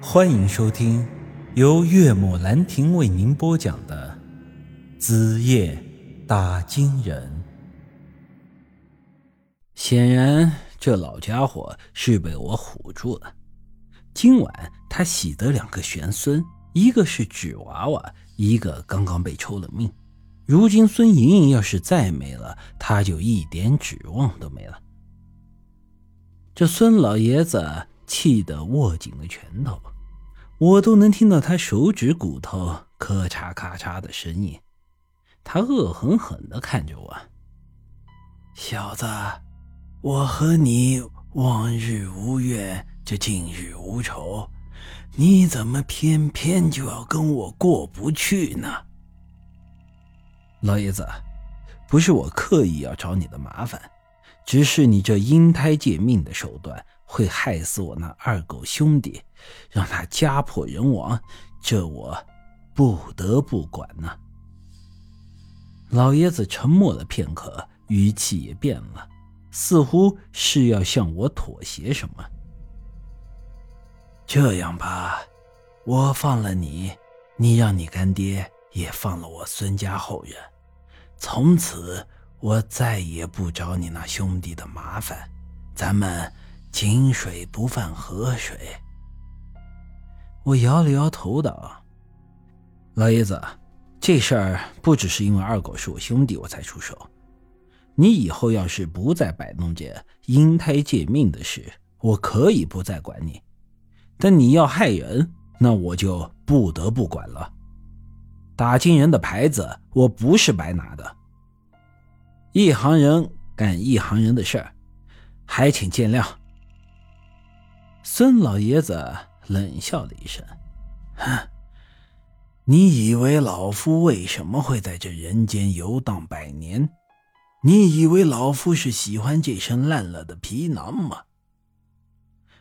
欢迎收听由岳母兰亭为您播讲的《子夜打金人》。显然，这老家伙是被我唬住了。今晚他喜得两个玄孙，一个是纸娃娃，一个刚刚被抽了命。如今孙莹莹要是再没了，他就一点指望都没了。这孙老爷子气得握紧了拳头，我都能听到他手指骨头咔嚓咔嚓的声音。他恶狠狠地看着我：“小子，我和你往日无怨，这近日无仇，你怎么偏偏就要跟我过不去呢？”老爷子，不是我刻意要找你的麻烦。只是你这阴胎借命的手段会害死我那二狗兄弟，让他家破人亡，这我不得不管呢。老爷子沉默了片刻，语气也变了，似乎是要向我妥协什么。这样吧，我放了你，你让你干爹也放了我孙家后人，从此。我再也不找你那兄弟的麻烦，咱们井水不犯河水。我摇了摇头道：“老爷子，这事儿不只是因为二狗是我兄弟我才出手。你以后要是不再摆弄这阴胎借命的事，我可以不再管你；但你要害人，那我就不得不管了。打金人的牌子，我不是白拿的。”一行人干一行人的事儿，还请见谅。孙老爷子冷笑了一声：“哼，你以为老夫为什么会在这人间游荡百年？你以为老夫是喜欢这身烂了的皮囊吗？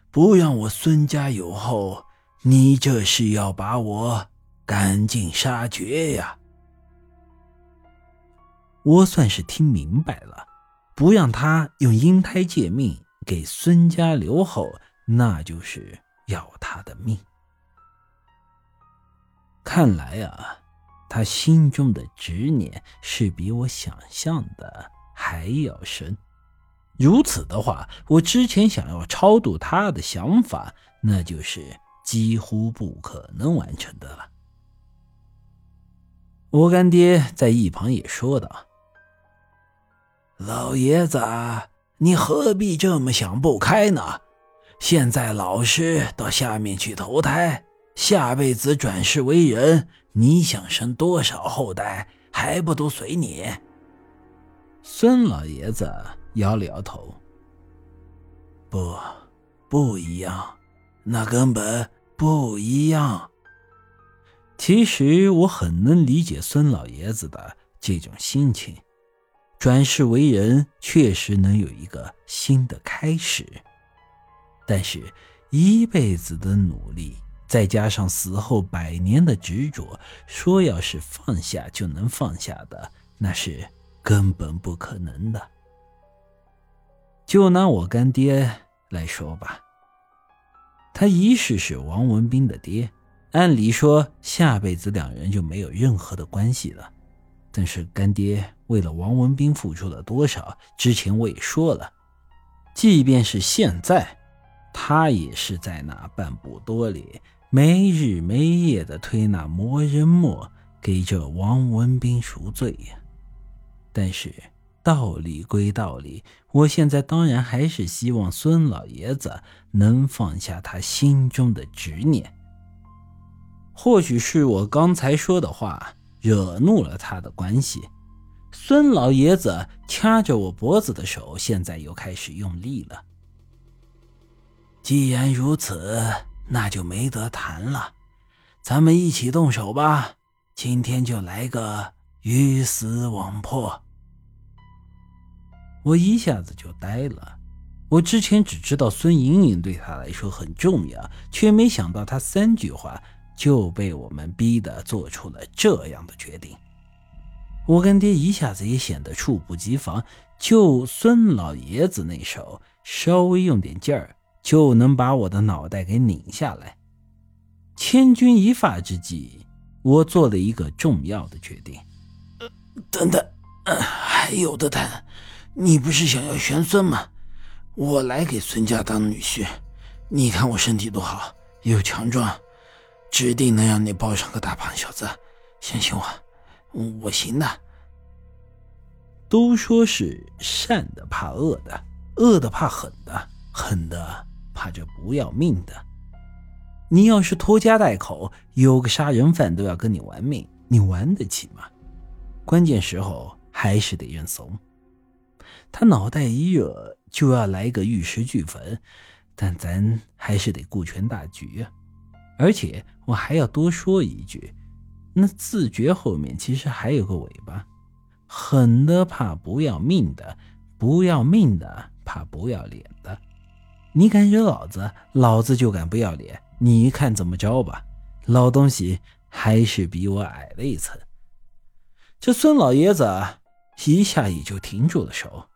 不让我孙家有后，你这是要把我赶尽杀绝呀！”我算是听明白了，不让他用阴胎借命给孙家留后，那就是要他的命。看来啊，他心中的执念是比我想象的还要深。如此的话，我之前想要超度他的想法，那就是几乎不可能完成的了。我干爹在一旁也说道。老爷子，你何必这么想不开呢？现在老师到下面去投胎，下辈子转世为人，你想生多少后代，还不都随你？孙老爷子摇了摇头，不，不一样，那根本不一样。其实我很能理解孙老爷子的这种心情。转世为人确实能有一个新的开始，但是，一辈子的努力，再加上死后百年的执着，说要是放下就能放下的，那是根本不可能的。就拿我干爹来说吧，他一世是王文斌的爹，按理说下辈子两人就没有任何的关系了。但是干爹为了王文斌付出了多少？之前我也说了，即便是现在，他也是在那半步多里没日没夜的推那魔人墨给这王文斌赎罪呀。但是道理归道理，我现在当然还是希望孙老爷子能放下他心中的执念。或许是我刚才说的话。惹怒了他的关系，孙老爷子掐着我脖子的手现在又开始用力了。既然如此，那就没得谈了，咱们一起动手吧。今天就来个鱼死网破。我一下子就呆了，我之前只知道孙莹莹对他来说很重要，却没想到他三句话。就被我们逼得做出了这样的决定，我跟爹一下子也显得猝不及防。就孙老爷子那手，稍微用点劲儿，就能把我的脑袋给拧下来。千钧一发之际，我做了一个重要的决定。等等，还有的谈。你不是想要玄孙吗？我来给孙家当女婿。你看我身体多好，又强壮，指定能让你抱上个大胖小子。相信我，我行的。都说是善的怕恶的，恶的怕狠的，狠的怕这不要命的。你要是拖家带口，有个杀人犯都要跟你玩命，你玩得起吗？关键时候还是得认怂。他脑袋一热就要来个玉石俱焚，但咱还是得顾全大局啊！而且我还要多说一句，那自觉后面其实还有个尾巴，狠的怕不要命的，不要命的怕不要脸的。你敢惹老子，老子就敢不要脸，你看怎么着吧？老东西还是比我矮了一层。这孙老爷子一下也就停住了手。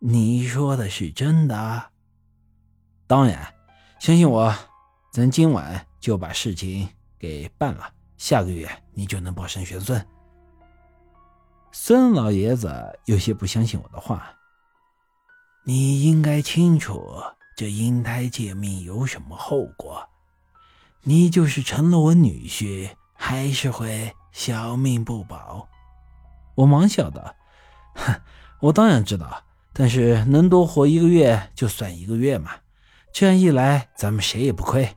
你说的是真的？当然，相信我，咱今晚就把事情给办了。下个月你就能抱上玄孙。孙老爷子有些不相信我的话。你应该清楚，这婴胎借命有什么后果。你就是成了我女婿，还是会小命不保。我忙笑道：“哼，我当然知道。”但是能多活一个月就算一个月嘛，这样一来咱们谁也不亏。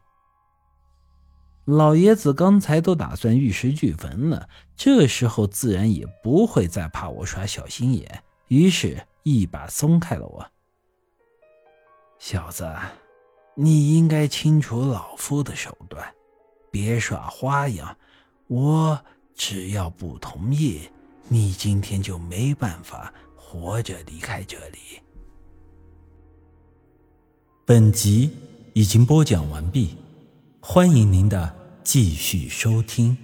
老爷子刚才都打算玉石俱焚了，这时候自然也不会再怕我耍小心眼，于是一把松开了我。小子，你应该清楚老夫的手段，别耍花样。我只要不同意，你今天就没办法。活着离开这里。本集已经播讲完毕，欢迎您的继续收听。